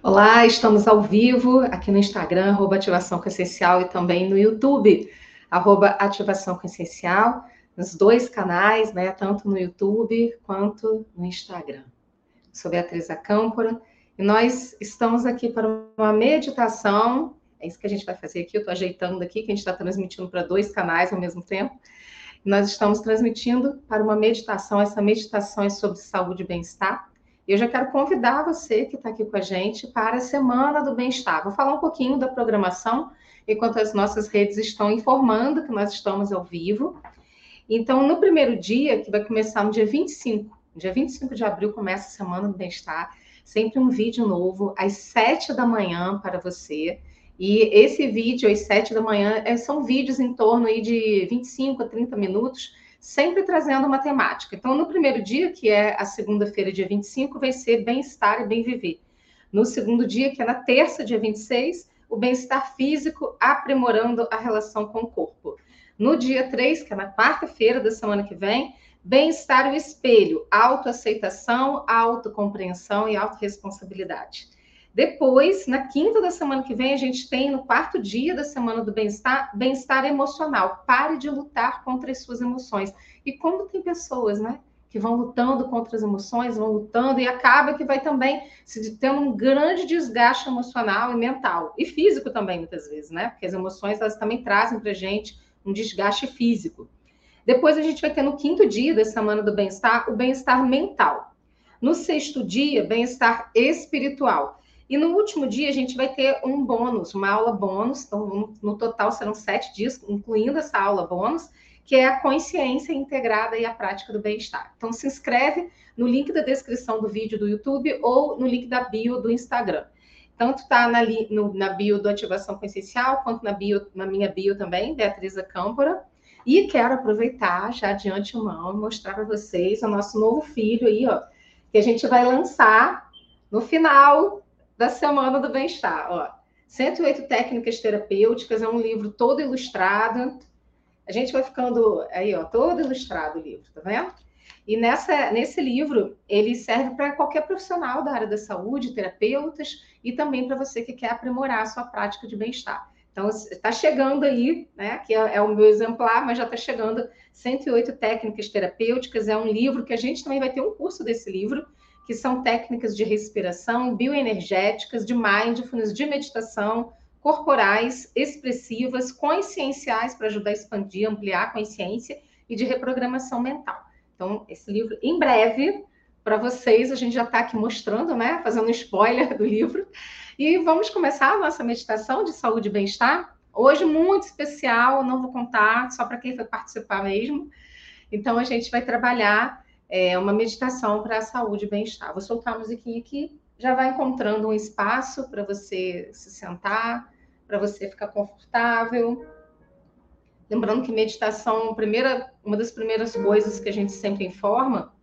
Olá, estamos ao vivo aqui no Instagram, arroba Ativação com Essencial, e também no YouTube, arroba Ativação com Essencial, nos dois canais, né, tanto no YouTube quanto no Instagram. Sou Beatriz Acâmpora, e nós estamos aqui para uma meditação, é isso que a gente vai fazer aqui, eu estou ajeitando aqui, que a gente está transmitindo para dois canais ao mesmo tempo, nós estamos transmitindo para uma meditação, essa meditação é sobre saúde e bem-estar, eu já quero convidar você que está aqui com a gente para a Semana do Bem-Estar. Vou falar um pouquinho da programação, enquanto as nossas redes estão informando que nós estamos ao vivo. Então, no primeiro dia, que vai começar no dia 25, dia 25 de abril começa a Semana do Bem-Estar, sempre um vídeo novo, às 7 da manhã para você. E esse vídeo, às 7 da manhã, é, são vídeos em torno aí de 25 a 30 minutos, sempre trazendo uma temática. Então, no primeiro dia, que é a segunda-feira, dia 25, vai ser bem-estar e bem-viver. No segundo dia, que é na terça, dia 26, o bem-estar físico aprimorando a relação com o corpo. No dia 3, que é na quarta-feira da semana que vem, bem-estar e o espelho, autoaceitação, autocompreensão e autorresponsabilidade. Depois, na quinta da semana que vem, a gente tem no quarto dia da semana do bem-estar, bem-estar emocional. Pare de lutar contra as suas emoções. E como tem pessoas, né? Que vão lutando contra as emoções, vão lutando, e acaba que vai também se tendo um grande desgaste emocional e mental. E físico também, muitas vezes, né? Porque as emoções, elas também trazem pra gente um desgaste físico. Depois a gente vai ter no quinto dia da semana do bem-estar, o bem-estar mental. No sexto dia, bem-estar espiritual. E no último dia a gente vai ter um bônus, uma aula bônus. Então, no total serão sete dias, incluindo essa aula bônus, que é a consciência integrada e a prática do bem-estar. Então, se inscreve no link da descrição do vídeo do YouTube ou no link da bio do Instagram. Tanto está na, na, bio do Ativação com Essencial, quanto na, bio, na minha bio também, Beatriz Câmpora. E quero aproveitar já de antemão mostrar para vocês o nosso novo filho aí, ó, que a gente vai lançar no final da Semana do Bem-Estar. Ó, 108 Técnicas Terapêuticas, é um livro todo ilustrado. A gente vai ficando aí, ó, todo ilustrado o livro, tá vendo? E nessa, nesse livro, ele serve para qualquer profissional da área da saúde, terapeutas, e também para você que quer aprimorar a sua prática de bem-estar. Então, está chegando aí, né? Que é, é, o meu exemplar, mas já está chegando 108 técnicas terapêuticas. É um livro que a gente também vai ter um curso desse livro, que são técnicas de respiração, bioenergéticas, de mindfulness, de meditação, corporais, expressivas, conscienciais para ajudar a expandir, ampliar a consciência e de reprogramação mental. Então, esse livro, em breve, para vocês, a gente já está aqui mostrando, né? Fazendo um spoiler do livro. E vamos começar a nossa meditação de saúde e bem-estar. Hoje, muito especial, não vou contar, só para quem foi participar mesmo. Então, a gente vai trabalhar é uma meditação para a saúde e bem-estar. Vou soltar a musiquinha aqui, já vai encontrando um espaço para você se sentar, para você ficar confortável. Lembrando que meditação, primeira, uma das primeiras coisas que a gente sempre informa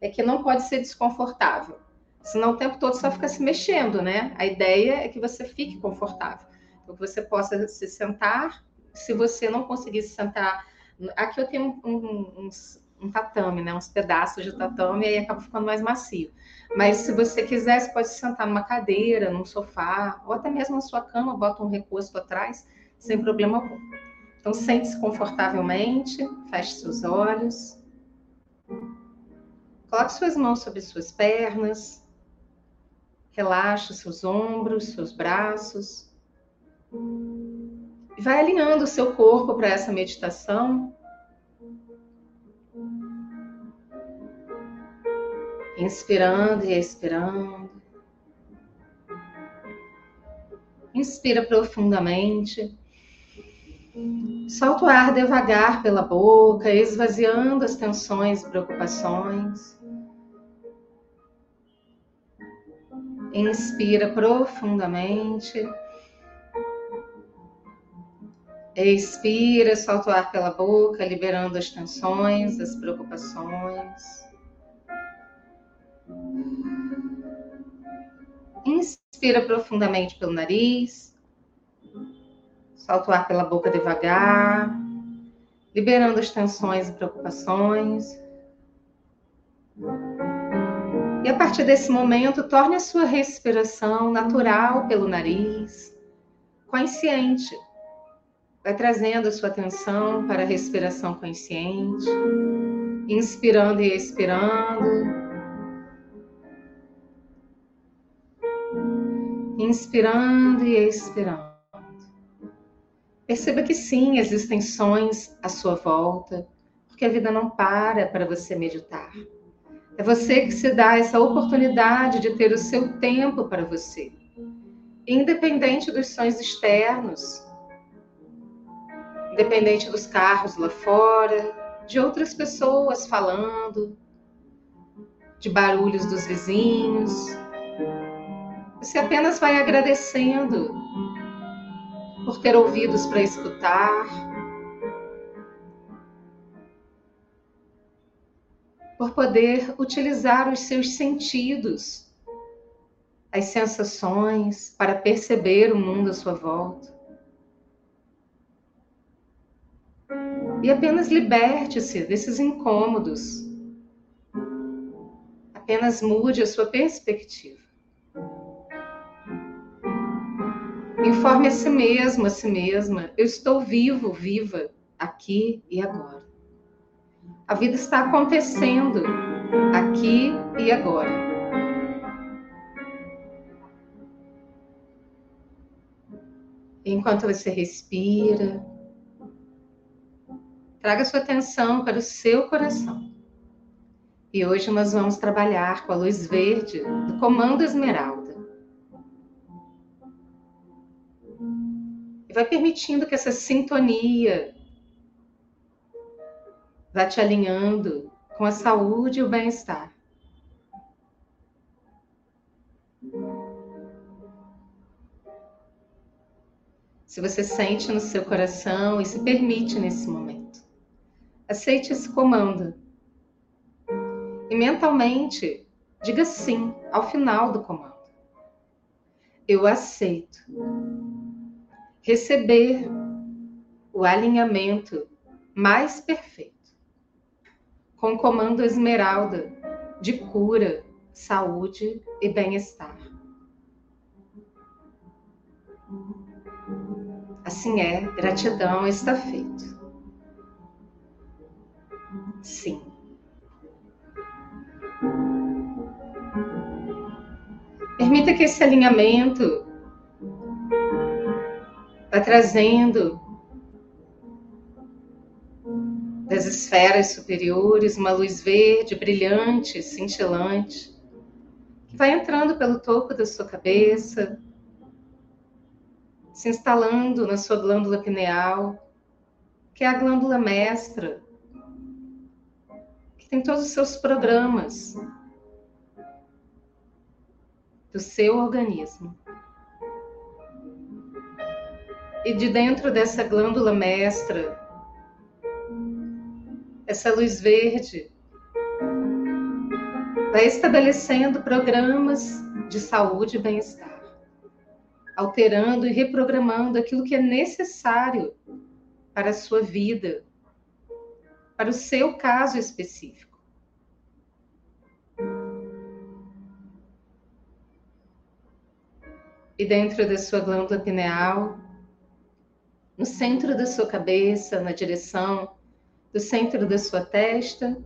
é que não pode ser desconfortável. Senão o tempo todo só fica se mexendo, né? A ideia é que você fique confortável. Então, que você possa se sentar. Se você não conseguir se sentar. Aqui eu tenho uns, um tatame, né? Uns pedaços de tatame, e aí acaba ficando mais macio. Mas se você quiser, você pode sentar numa cadeira, num sofá, ou até mesmo na sua cama, bota um recurso atrás, sem problema algum. Então, sente-se confortavelmente, feche seus olhos. Coloque suas mãos sobre suas pernas. Relaxe seus ombros, seus braços. E vai alinhando o seu corpo para essa meditação. Inspirando e expirando. Inspira profundamente. Solta o ar devagar pela boca, esvaziando as tensões e preocupações. Inspira profundamente. Expira, solta o ar pela boca, liberando as tensões, as preocupações. Inspira profundamente pelo nariz. Solta o ar pela boca devagar, liberando as tensões e preocupações. E a partir desse momento, torne a sua respiração natural pelo nariz, consciente. Vai trazendo a sua atenção para a respiração consciente, inspirando e expirando. Inspirando e expirando. Perceba que sim, existem sons à sua volta, porque a vida não para para você meditar. É você que se dá essa oportunidade de ter o seu tempo para você, independente dos sons externos, independente dos carros lá fora, de outras pessoas falando, de barulhos dos vizinhos. Você apenas vai agradecendo por ter ouvidos para escutar, por poder utilizar os seus sentidos, as sensações, para perceber o mundo à sua volta. E apenas liberte-se desses incômodos. Apenas mude a sua perspectiva. Informe a si mesmo, a si mesma: eu estou vivo, viva, aqui e agora. A vida está acontecendo aqui e agora. Enquanto você respira, traga sua atenção para o seu coração. E hoje nós vamos trabalhar com a luz verde do Comando Esmeralda. Vai permitindo que essa sintonia vai te alinhando com a saúde e o bem-estar. Se você sente no seu coração e se permite nesse momento, aceite esse comando. E mentalmente, diga sim ao final do comando. Eu aceito receber o alinhamento mais perfeito com comando Esmeralda de cura, saúde e bem-estar. Assim é, gratidão está feito. Sim. Permita que esse alinhamento trazendo das esferas superiores, uma luz verde, brilhante, cintilante, que vai entrando pelo topo da sua cabeça, se instalando na sua glândula pineal, que é a glândula mestra, que tem todos os seus programas do seu organismo. E de dentro dessa glândula mestra, essa luz verde vai estabelecendo programas de saúde e bem-estar, alterando e reprogramando aquilo que é necessário para a sua vida, para o seu caso específico. E dentro da sua glândula pineal, no centro da sua cabeça, na direção do centro da sua testa,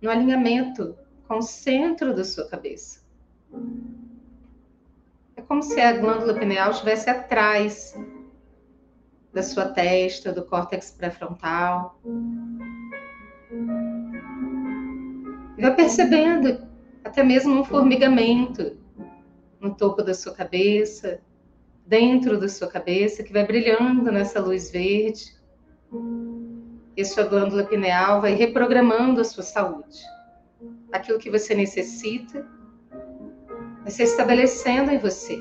no alinhamento com o centro da sua cabeça. É como se a glândula pineal estivesse atrás da sua testa, do córtex pré-frontal. E vai percebendo até mesmo um formigamento no topo da sua cabeça, dentro da sua cabeça, que vai brilhando nessa luz verde e sua glândula pineal vai reprogramando a sua saúde. Aquilo que você necessita vai se estabelecendo em você.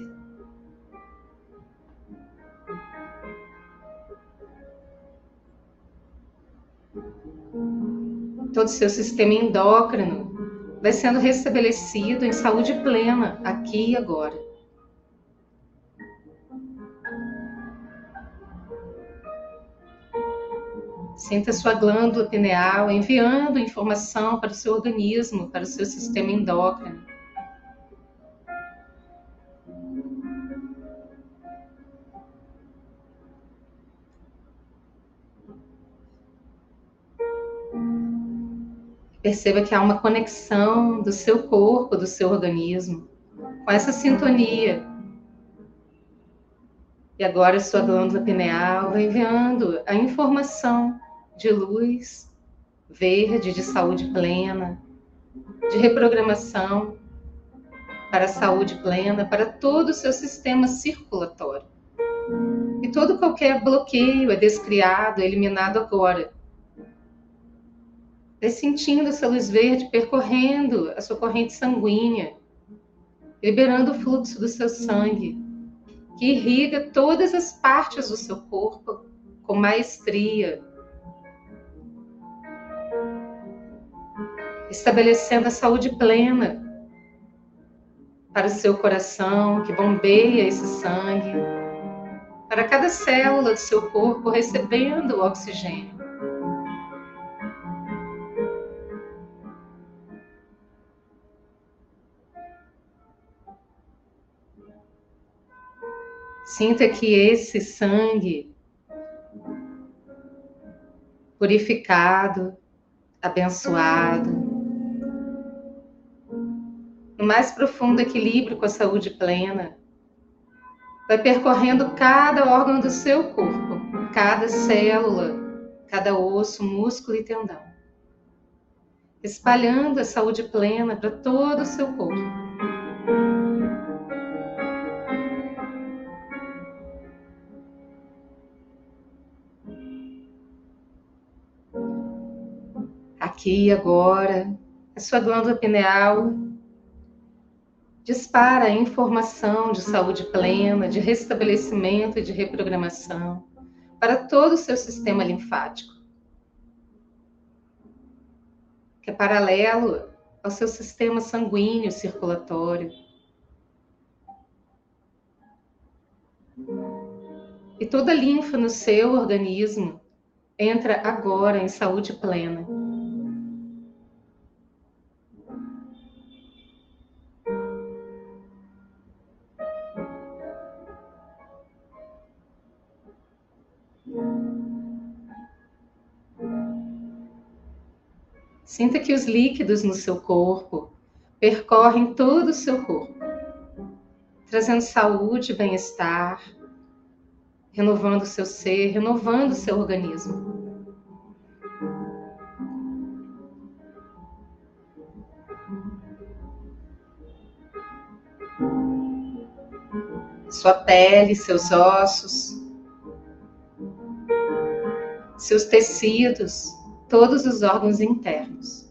Todo o seu sistema endócrino vai sendo restabelecido em saúde plena aqui e agora. Sinta sua glândula pineal enviando informação para o seu organismo, para o seu sistema endócrino. Perceba que há uma conexão do seu corpo, do seu organismo, com essa sintonia e agora sua glândula pineal vai enviando a informação de luz verde, de saúde plena, de reprogramação para a saúde plena, para todo o seu sistema circulatório. E todo qualquer bloqueio é descriado, é eliminado agora. Vai sentindo essa luz verde percorrendo a sua corrente sanguínea, liberando o fluxo do seu sangue, que irriga todas as partes do seu corpo com maestria, estabelecendo a saúde plena para o seu coração, que bombeia esse sangue, para cada célula do seu corpo recebendo o oxigênio. Sinta que esse sangue purificado, abençoado, no mais profundo equilíbrio com a saúde plena, vai percorrendo cada órgão do seu corpo, cada célula, cada osso, músculo e tendão, espalhando a saúde plena para todo o seu corpo. Aqui agora, a sua glândula pineal dispara informação de saúde plena, de restabelecimento e de reprogramação para todo o seu sistema linfático, que é paralelo ao seu sistema sanguíneo circulatório. E toda a linfa no seu organismo entra agora em saúde plena. Sinta que os líquidos no seu corpo percorrem todo o seu corpo, trazendo saúde bem-estar, renovando o seu ser, renovando o seu organismo. Sua pele, seus ossos, seus tecidos, todos os órgãos internos.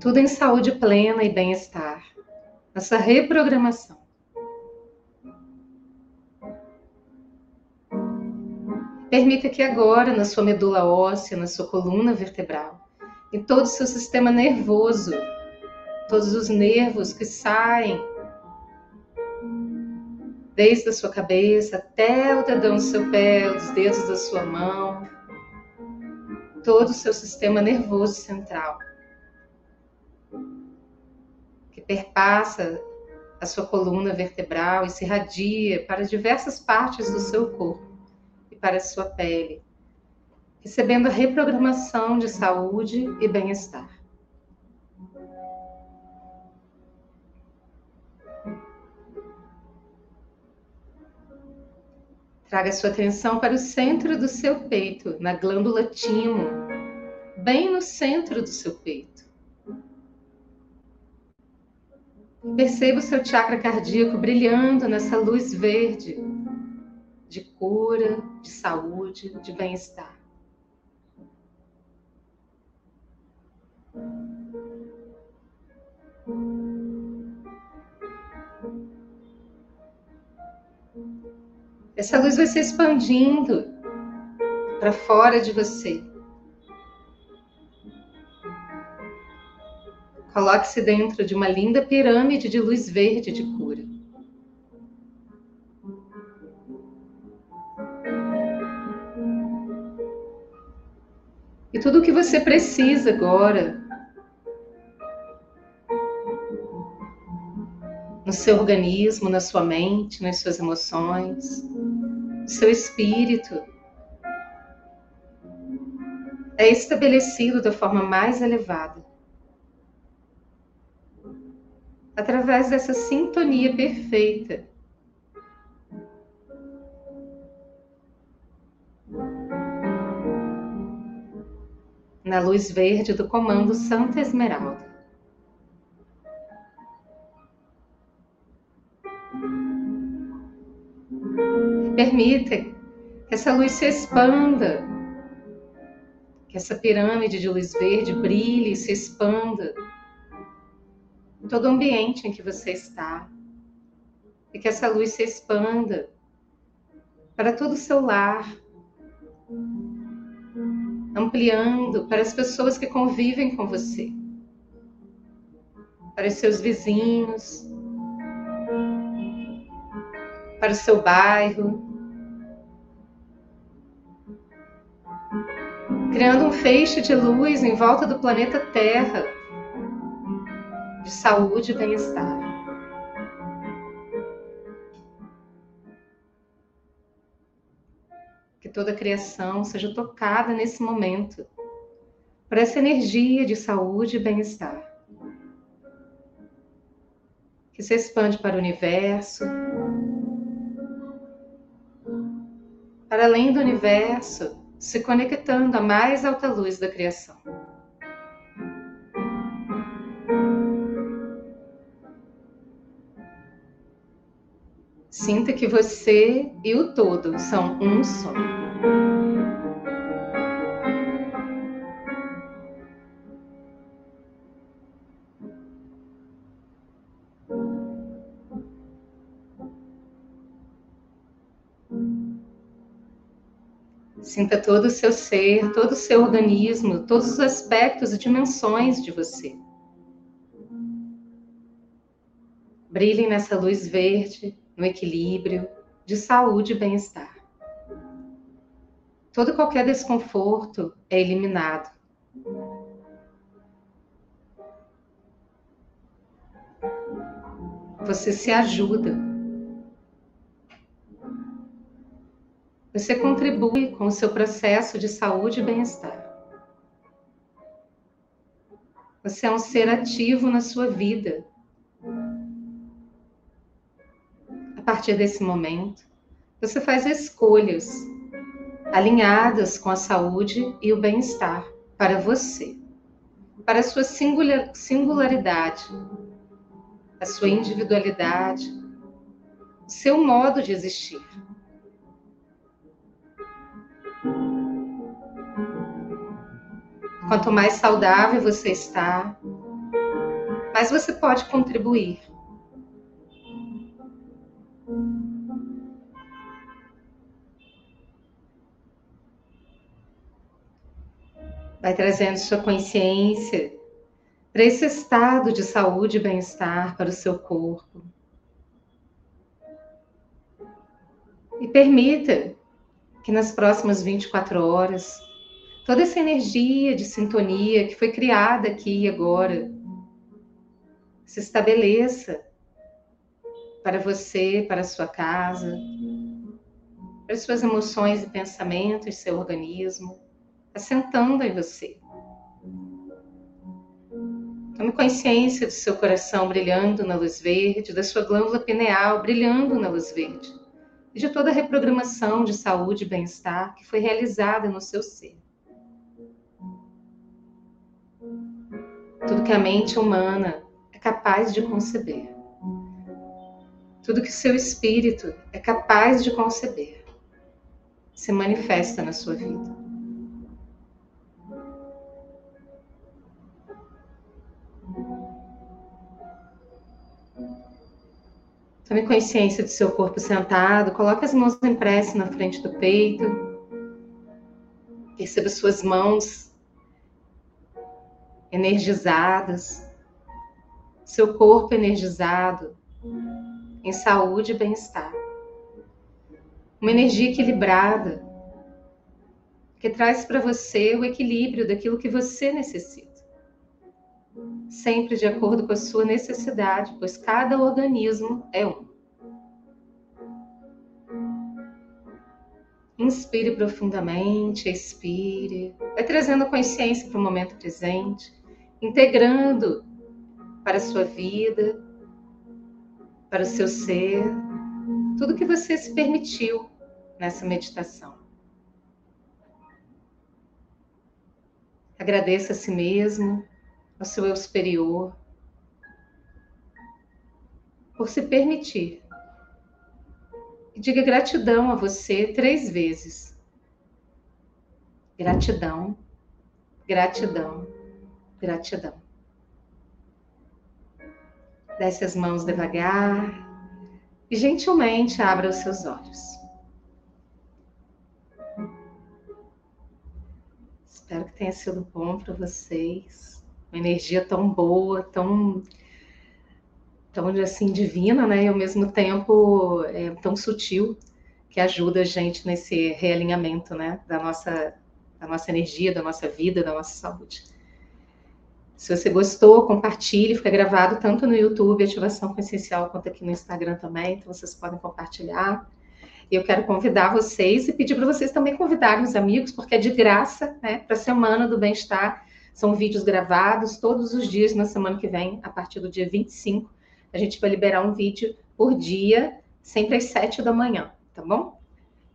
Tudo em saúde plena e bem-estar. Essa reprogramação. Permita que agora, na sua medula óssea, na sua coluna vertebral, em todo o seu sistema nervoso, todos os nervos que saem desde a sua cabeça até o dedão do seu pé, os dedos da sua mão, todo o seu sistema nervoso central, que perpassa a sua coluna vertebral e se irradia para diversas partes do seu corpo e para a sua pele, recebendo a reprogramação de saúde e bem-estar. Traga sua atenção para o centro do seu peito, na glândula timo, bem no centro do seu peito. Perceba o seu chakra cardíaco brilhando nessa luz verde de cura, de saúde, de bem-estar. Essa luz vai se expandindo para fora de você. Coloque-se dentro de uma linda pirâmide de luz verde de cura. E tudo o que você precisa agora, no seu organismo, na sua mente, nas suas emoções, no seu espírito. É estabelecido da forma mais elevada. Através dessa sintonia perfeita na luz verde do comando Santa Esmeralda. Permita que essa luz se expanda, que essa pirâmide de luz verde brilhe e se expanda em todo o ambiente em que você está. E que essa luz se expanda para todo o seu lar, ampliando para as pessoas que convivem com você, para os seus vizinhos, para o seu bairro, criando um feixe de luz em volta do planeta Terra, de saúde e bem-estar. Que toda a criação seja tocada nesse momento por essa energia de saúde e bem-estar. Que se expande para o universo, para além do universo, se conectando à mais alta luz da criação. Sinta que você e o todo são um só. Sinta todo o seu ser, todo o seu organismo, todos os aspectos e dimensões de você. Brilhem nessa luz verde, no equilíbrio, de saúde e bem-estar. Todo e qualquer desconforto é eliminado. Você se ajuda Você contribui com o seu processo de saúde e bem-estar. Você é um ser ativo na sua vida. A partir desse momento, você faz escolhas alinhadas com a saúde e o bem-estar para você, para a sua singularidade, a sua individualidade, o seu modo de existir. Quanto mais saudável você está, mais você pode contribuir. Vai trazendo sua consciência para esse estado de saúde e bem-estar para o seu corpo. E permita que nas próximas 24 horas toda essa energia de sintonia que foi criada aqui e agora se estabeleça para você, para a sua casa, para as suas emoções e pensamentos, seu organismo, assentando em você. Tome consciência do seu coração brilhando na luz verde, da sua glândula pineal brilhando na luz verde, e de toda a reprogramação de saúde e bem-estar que foi realizada no seu ser. Tudo que a mente humana é capaz de conceber, tudo que seu espírito é capaz de conceber, se manifesta na sua vida. Tome consciência do seu corpo sentado, coloque as mãos em prece na frente do peito. Perceba suas mãos energizadas, seu corpo energizado, em saúde e bem-estar. Uma energia equilibrada, que traz para você o equilíbrio daquilo que você necessita. sempre de acordo com a sua necessidade, pois cada organismo é um. Inspire profundamente, expire, vai trazendo consciência para o momento presente, integrando para a sua vida, para o seu ser, tudo que você se permitiu nessa meditação. Agradeça a si mesmo, ao seu eu superior, por se permitir. E diga gratidão a você três vezes. Gratidão, gratidão, gratidão. Desce as mãos devagar e gentilmente abra os seus olhos. Espero que tenha sido bom para vocês. Uma energia tão boa, tão tão assim divina, né? E ao mesmo tempo é, tão sutil que ajuda a gente nesse realinhamento, né? Da nossa da nossa energia, da nossa vida, da nossa saúde. Se você gostou, compartilhe, fica gravado tanto no YouTube, Ativação Consciencial, quanto aqui no Instagram também, então vocês podem compartilhar. Eu quero convidar vocês e pedir para vocês também convidarem os amigos, porque é de graça, né, para a Semana do Bem-Estar. São vídeos gravados todos os dias na semana que vem, a partir do dia 25. A gente vai liberar um vídeo por dia, sempre às 7 da manhã, tá bom?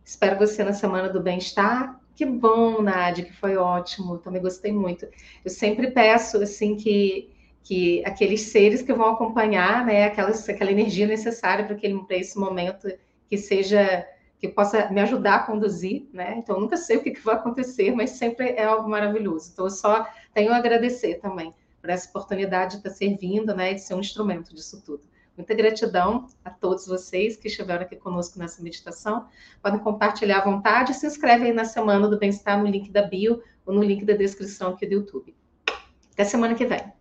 Espero você na Semana do Bem-Estar. Que bom, Nádia, que foi ótimo. Também gostei muito. Eu sempre peço assim que que aqueles seres que vão acompanhar, né, aquelas, aquela energia necessária para esse momento que seja que possa me ajudar a conduzir, né? Então nunca sei o que, que vai acontecer, mas sempre é algo maravilhoso. Então eu só tenho a agradecer também por essa oportunidade de estar servindo, né, de ser um instrumento disso tudo. Muita gratidão a todos vocês que estiveram aqui conosco nessa meditação. Podem compartilhar à vontade e se inscreve aí na Semana do Bem-Estar no link da bio ou no link da descrição aqui do YouTube. Até semana que vem.